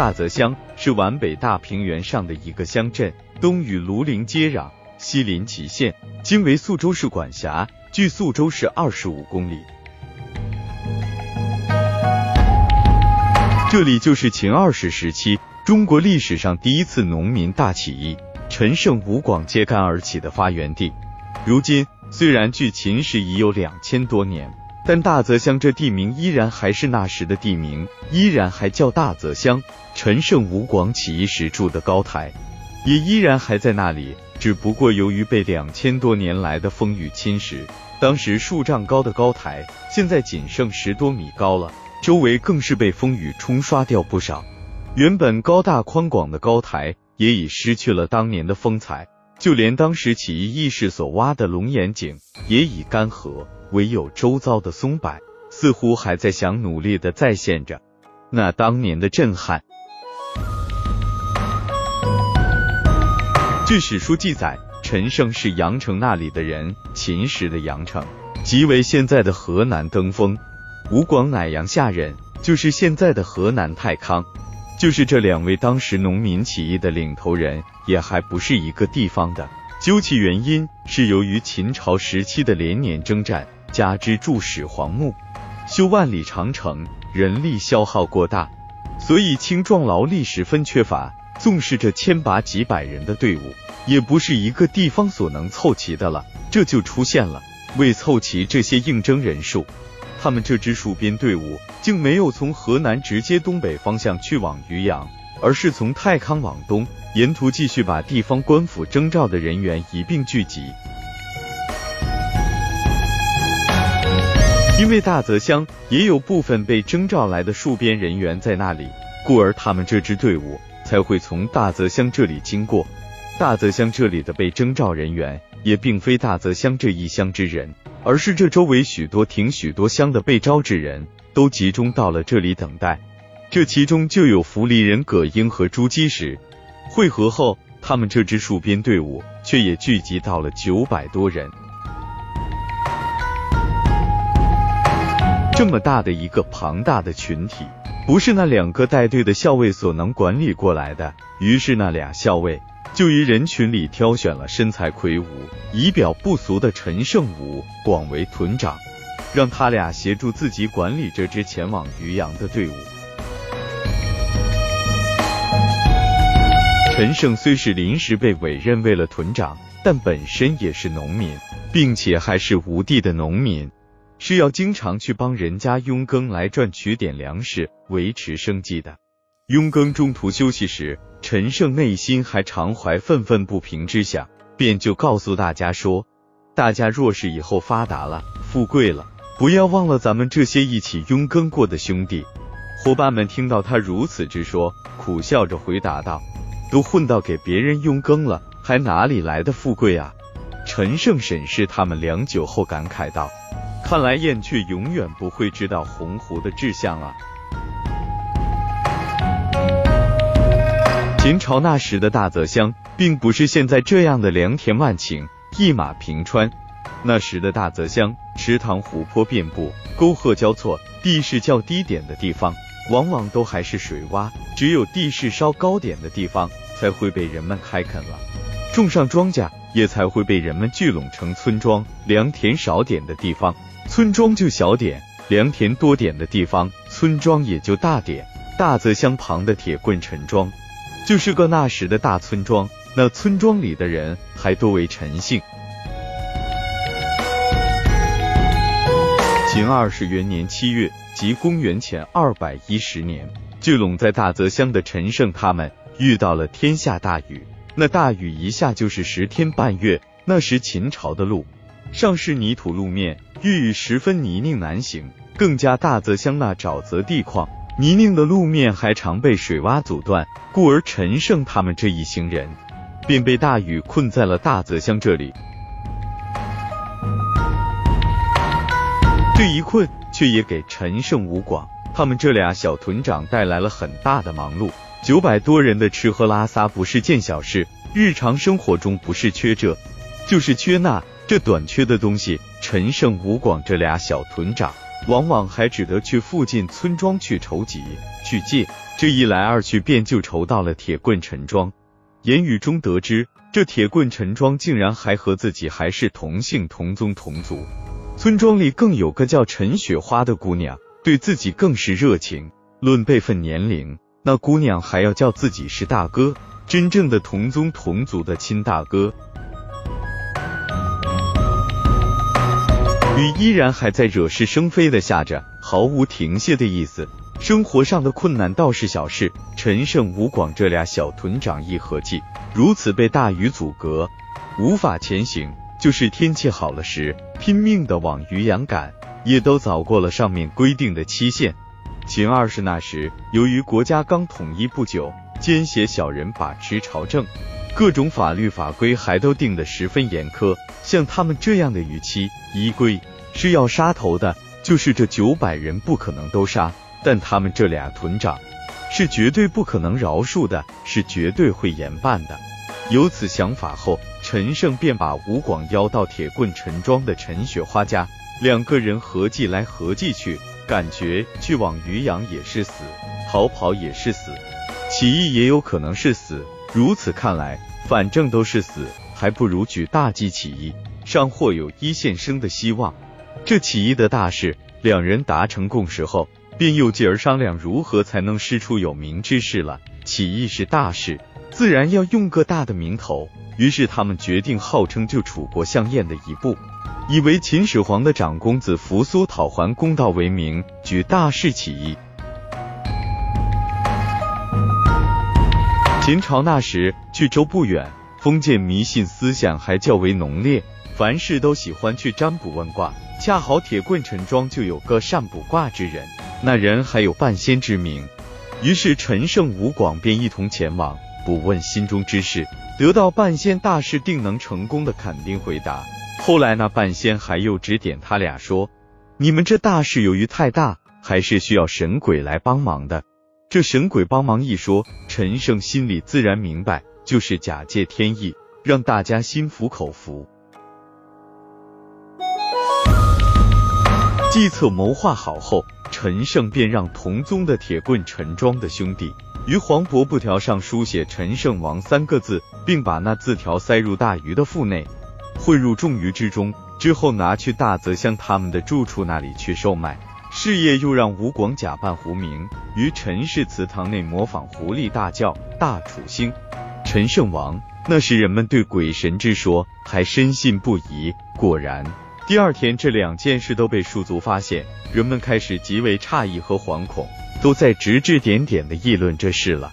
大泽乡是皖北大平原上的一个乡镇，东与庐陵接壤，西临祁县，今为宿州市管辖，距宿州市二十五公里。这里就是秦二世时期中国历史上第一次农民大起义陈胜吴广揭竿而起的发源地。如今虽然距秦时已有两千多年。但大泽乡这地名依然还是那时的地名，依然还叫大泽乡。陈胜吴广起义时筑的高台，也依然还在那里。只不过由于被两千多年来的风雨侵蚀，当时数丈高的高台，现在仅剩十多米高了。周围更是被风雨冲刷掉不少。原本高大宽广的高台，也已失去了当年的风采。就连当时起义义士所挖的龙眼井，也已干涸。唯有周遭的松柏，似乎还在想努力的再现着那当年的震撼。据史书记载，陈胜是阳城那里的人，秦时的阳城即为现在的河南登封，吴广乃阳下人，就是现在的河南太康。就是这两位当时农民起义的领头人，也还不是一个地方的。究其原因，是由于秦朝时期的连年征战。加之筑始皇墓、修万里长城，人力消耗过大，所以青壮劳力十分缺乏。纵使这千把几百人的队伍，也不是一个地方所能凑齐的了。这就出现了，为凑齐这些应征人数，他们这支戍边队伍竟没有从河南直接东北方向去往渔阳，而是从太康往东，沿途继续把地方官府征召的人员一并聚集。因为大泽乡也有部分被征召来的戍边人员在那里，故而他们这支队伍才会从大泽乡这里经过。大泽乡这里的被征召人员也并非大泽乡这一乡之人，而是这周围许多亭、许多乡的被招之人都集中到了这里等待。这其中就有福利人葛英和朱基石。会合后，他们这支戍边队伍却也聚集到了九百多人。这么大的一个庞大的群体，不是那两个带队的校尉所能管理过来的。于是那俩校尉就于人群里挑选了身材魁梧、仪表不俗的陈胜武广为屯长，让他俩协助自己管理这支前往渔阳的队伍。陈胜虽是临时被委任为了屯长，但本身也是农民，并且还是吴地的农民。是要经常去帮人家佣耕来赚取点粮食维持生计的。佣耕中途休息时，陈胜内心还常怀愤愤不平之想，便就告诉大家说：“大家若是以后发达了、富贵了，不要忘了咱们这些一起佣耕过的兄弟。”伙伴们听到他如此之说，苦笑着回答道：“都混到给别人佣耕了，还哪里来的富贵啊？”陈胜审视他们良久后，感慨道。看来燕雀永远不会知道鸿鹄的志向啊！秦朝那时的大泽乡，并不是现在这样的良田万顷、一马平川。那时的大泽乡，池塘湖泊遍布，沟壑交错，地势较低点的地方，往往都还是水洼；只有地势稍高点的地方，才会被人们开垦了，种上庄稼，也才会被人们聚拢成村庄。良田少点的地方。村庄就小点，良田多点的地方，村庄也就大点。大泽乡旁的铁棍陈庄，就是个那时的大村庄。那村庄里的人还多为陈姓。秦二世元年七月，即公元前二百一十年，聚拢在大泽乡的陈胜他们遇到了天下大雨。那大雨一下就是十天半月。那时秦朝的路。上是泥土路面，遇雨十分泥泞难行，更加大泽乡那沼泽地况，泥泞的路面还常被水洼阻断，故而陈胜他们这一行人便被大雨困在了大泽乡这里。这一困，却也给陈胜、吴广他们这俩小屯长带来了很大的忙碌。九百多人的吃喝拉撒不是件小事，日常生活中不是缺这，就是缺那。这短缺的东西，陈胜、吴广这俩小屯长往往还只得去附近村庄去筹集、去借。这一来二去，便就筹到了铁棍陈庄。言语中得知，这铁棍陈庄竟然还和自己还是同姓同宗同族。村庄里更有个叫陈雪花的姑娘，对自己更是热情。论辈分年龄，那姑娘还要叫自己是大哥，真正的同宗同族的亲大哥。雨依然还在惹是生非的下着，毫无停歇的意思。生活上的困难倒是小事，陈胜、吴广这俩小屯长一合计，如此被大雨阻隔，无法前行。就是天气好了时，拼命的往渔阳赶，也都早过了上面规定的期限。秦二世那时，由于国家刚统一不久，奸邪小人把持朝政，各种法律法规还都定得十分严苛。像他们这样的逾期，依规是要杀头的，就是这九百人不可能都杀。但他们这俩屯长是绝对不可能饶恕的，是绝对会严办的。有此想法后，陈胜便把吴广邀到铁棍陈庄的陈雪花家，两个人合计来合计去，感觉去往渔阳也是死，逃跑也是死，起义也有可能是死。如此看来，反正都是死，还不如举大计起义，尚或有一线生的希望。这起义的大事，两人达成共识后。便又继而商量如何才能师出有名之事了。起义是大事，自然要用个大的名头。于是他们决定号称就楚国项燕的一部，以为秦始皇的长公子扶苏讨还公道为名，举大事起义。秦朝那时距周不远，封建迷信思想还较为浓烈，凡事都喜欢去占卜问卦。恰好铁棍陈庄就有个善卜卦之人。那人还有半仙之名，于是陈胜、吴广便一同前往卜问心中之事，得到半仙大事定能成功的肯定回答。后来那半仙还又指点他俩说：“你们这大事由于太大，还是需要神鬼来帮忙的。”这神鬼帮忙一说，陈胜心里自然明白，就是假借天意，让大家心服口服。计策谋划好后。陈胜便让同宗的铁棍陈庄的兄弟于黄帛布条上书写“陈胜王”三个字，并把那字条塞入大鱼的腹内，混入众鱼之中，之后拿去大泽乡他们的住处那里去售卖。事业又让吴广假扮胡明，于陈氏祠堂内模仿狐狸大叫“大楚兴，陈胜王”。那时人们对鬼神之说还深信不疑。果然。第二天，这两件事都被戍族发现，人们开始极为诧异和惶恐，都在指指点点的议论这事了。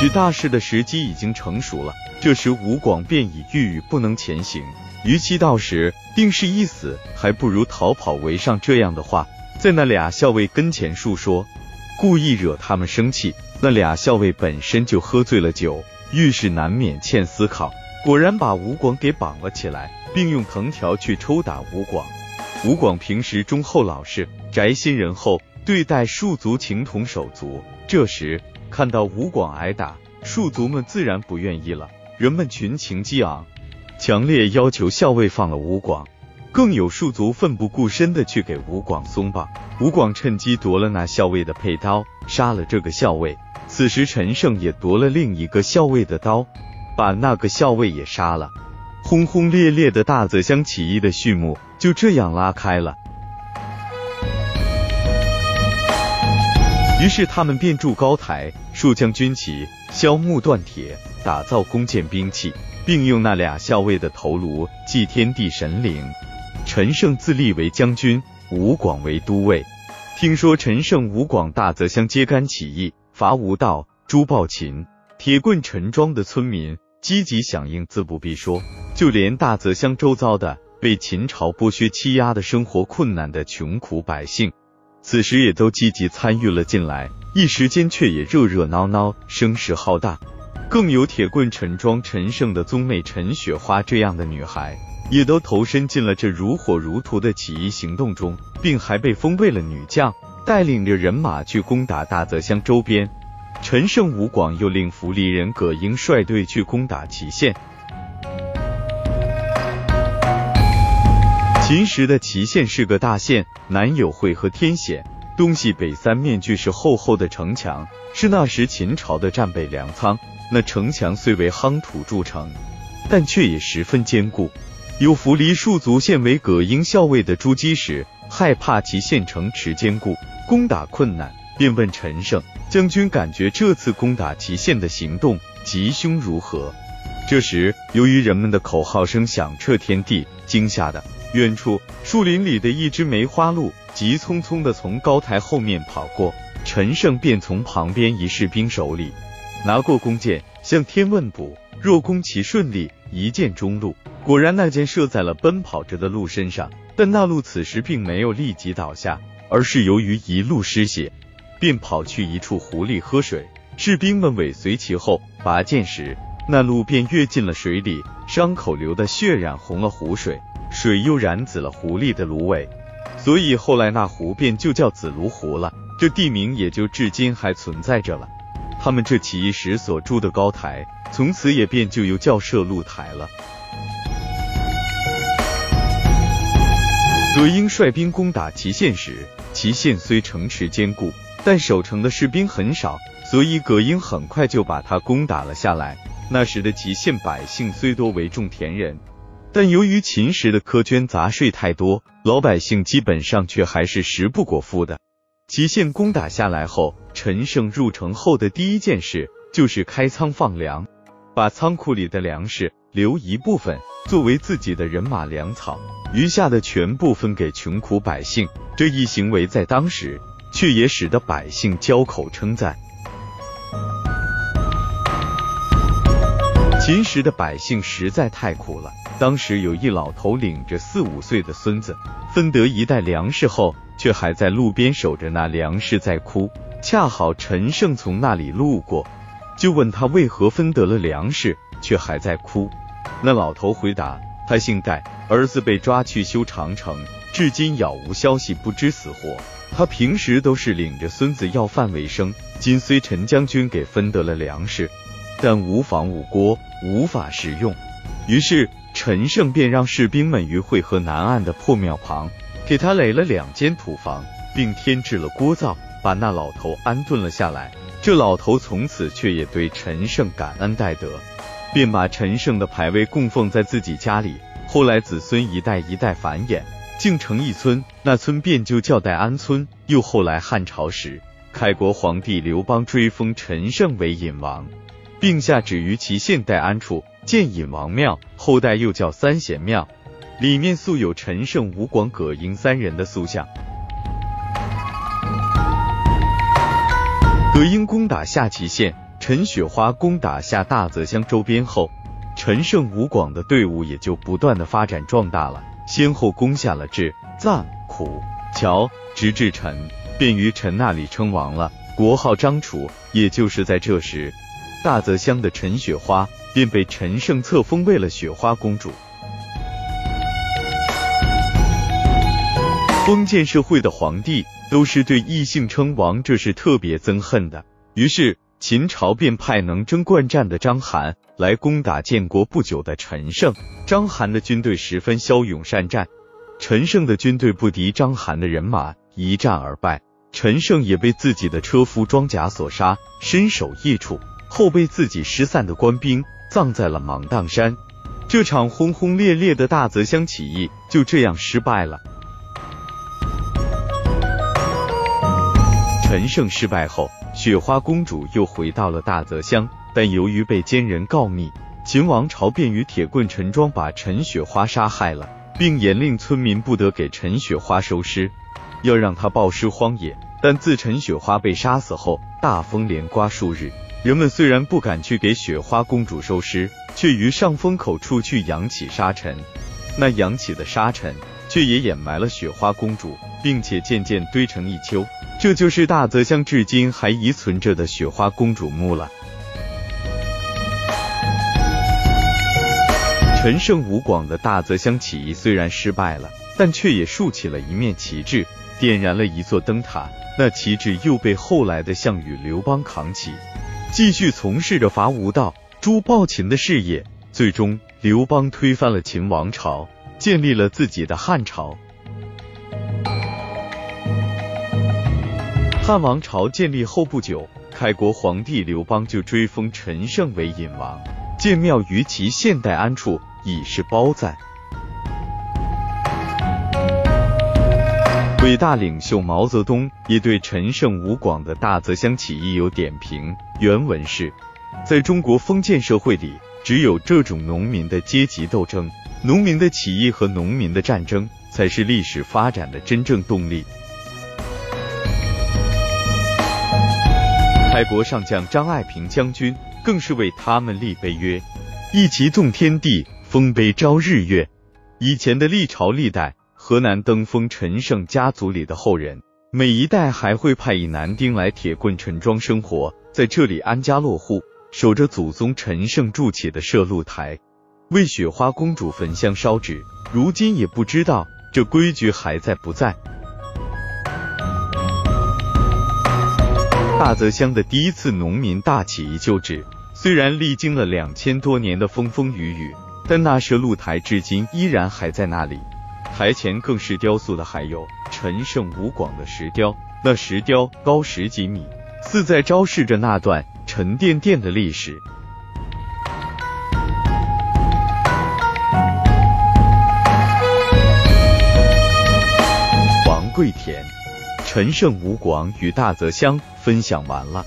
举大事的时机已经成熟了，这时吴广便已郁郁不能前行，与其到时定是一死，还不如逃跑为上。这样的话，在那俩校尉跟前述说，故意惹他们生气。那俩校尉本身就喝醉了酒，遇事难免欠思考。果然把吴广给绑了起来，并用藤条去抽打吴广。吴广平时忠厚老实，宅心仁厚，对待庶族情同手足。这时看到吴广挨打，庶族们自然不愿意了，人们群情激昂，强烈要求校尉放了吴广。更有庶族奋不顾身的去给吴广松绑。吴广趁机夺了那校尉的佩刀，杀了这个校尉。此时陈胜也夺了另一个校尉的刀。把那个校尉也杀了，轰轰烈烈的大泽乡起义的序幕就这样拉开了。于是他们便筑高台，竖将军旗，削木断铁，打造弓箭兵器，并用那俩校尉的头颅祭天地神灵。陈胜自立为将军，吴广为都尉。听说陈胜、吴广大泽乡揭竿起义，伐吴道，诛暴秦，铁棍陈庄的村民。积极响应，自不必说，就连大泽乡周遭的被秦朝剥削欺压的生活困难的穷苦百姓，此时也都积极参与了进来，一时间却也热热闹闹，声势浩大。更有铁棍陈庄陈胜的宗妹陈雪花这样的女孩，也都投身进了这如火如荼的起义行动中，并还被封为了女将，带领着人马去攻打大泽乡周边。陈胜、吴广又令福利人葛英率队去攻打祁县。秦时的祁县是个大县，南有会河天险，东西北三面俱是厚厚的城墙，是那时秦朝的战备粮仓。那城墙虽为夯土筑成，但却也十分坚固。有扶离戍卒献为葛英校尉的朱基时，害怕其县城池坚固，攻打困难，便问陈胜将军，感觉这次攻打祁县的行动吉凶如何？这时，由于人们的口号声响彻天地，惊吓的远处树林里的一只梅花鹿急匆匆的从高台后面跑过，陈胜便从旁边一士兵手里拿过弓箭，向天问卜，若攻其顺利，一箭中路。果然，那箭射在了奔跑着的鹿身上，但那鹿此时并没有立即倒下，而是由于一路失血，便跑去一处湖里喝水。士兵们尾随其后，拔剑时。那鹿便跃进了水里，伤口流的血染红了湖水，水又染紫了湖里的芦苇，所以后来那湖便就叫紫芦湖了。这地名也就至今还存在着了。他们这起义时所筑的高台，从此也便就又叫射鹿台了。葛英率兵攻打祁县时，祁县虽城池坚固，但守城的士兵很少，所以葛英很快就把他攻打了下来。那时的祁县百姓虽多为种田人，但由于秦时的苛捐杂税太多，老百姓基本上却还是食不果腹的。祁县攻打下来后，陈胜入城后的第一件事就是开仓放粮，把仓库里的粮食留一部分作为自己的人马粮草，余下的全部分给穷苦百姓。这一行为在当时却也使得百姓交口称赞。秦时的百姓实在太苦了。当时有一老头领着四五岁的孙子分得一袋粮食后，却还在路边守着那粮食在哭。恰好陈胜从那里路过，就问他为何分得了粮食却还在哭。那老头回答：他姓戴，儿子被抓去修长城，至今杳无消息，不知死活。他平时都是领着孙子要饭为生，今虽陈将军给分得了粮食。但无房无锅，无法食用。于是陈胜便让士兵们于会河南岸的破庙旁，给他垒了两间土房，并添置了锅灶，把那老头安顿了下来。这老头从此却也对陈胜感恩戴德，便把陈胜的牌位供奉在自己家里。后来子孙一代一代繁衍，竟成一村，那村便就叫戴安村。又后来汉朝时，开国皇帝刘邦追封陈胜为隐王。并下旨于其县代安处建隐王庙，后代又叫三贤庙，里面素有陈胜、吴广、葛英三人的塑像。葛英攻打下祁县，陈雪花攻打下大泽乡周边后，陈胜、吴广的队伍也就不断的发展壮大了，先后攻下了至、臧、苦、乔，直至陈，便于陈那里称王了，国号张楚。也就是在这时。大泽乡的陈雪花便被陈胜册封为了雪花公主。封建社会的皇帝都是对异姓称王，这是特别憎恨的。于是秦朝便派能征惯战的章邯来攻打建国不久的陈胜。章邯的军队十分骁勇善战，陈胜的军队不敌章邯的人马，一战而败。陈胜也被自己的车夫装甲所杀，身首异处。后被自己失散的官兵葬在了芒砀山，这场轰轰烈烈的大泽乡起义就这样失败了。陈胜失败后，雪花公主又回到了大泽乡，但由于被奸人告密，秦王朝便于铁棍陈庄把陈雪花杀害了，并严令村民不得给陈雪花收尸，要让她暴尸荒野。但自陈雪花被杀死后，大风连刮数日。人们虽然不敢去给雪花公主收尸，却于上风口处去扬起沙尘。那扬起的沙尘，却也掩埋了雪花公主，并且渐渐堆成一丘。这就是大泽乡至今还遗存着的雪花公主墓了。陈胜吴广的大泽乡起义虽然失败了，但却也竖起了一面旗帜，点燃了一座灯塔。那旗帜又被后来的项羽、刘邦扛起。继续从事着伐吴道、诛暴秦的事业，最终刘邦推翻了秦王朝，建立了自己的汉朝。汉王朝建立后不久，开国皇帝刘邦就追封陈胜为隐王，建庙于其现代安处，以示褒赞。伟大领袖毛泽东也对陈胜吴广的大泽乡起义有点评，原文是：在中国封建社会里，只有这种农民的阶级斗争、农民的起义和农民的战争，才是历史发展的真正动力。开国上将张爱萍将军更是为他们立碑曰：“一旗纵天地，丰碑昭日月。”以前的历朝历代，河南登封陈胜家族里的后人，每一代还会派一男丁来铁棍陈庄生活，在这里安家落户，守着祖宗陈胜筑起的摄露台，为雪花公主焚香烧纸。如今也不知道这规矩还在不在。大泽乡的第一次农民大起义旧址，虽然历经了两千多年的风风雨雨，但那摄露台至今依然还在那里。台前更是雕塑的还有陈胜吴广的石雕，那石雕高十几米，似在昭示着那段沉甸甸的历史。王贵田。陈胜吴广与大泽乡分享完了。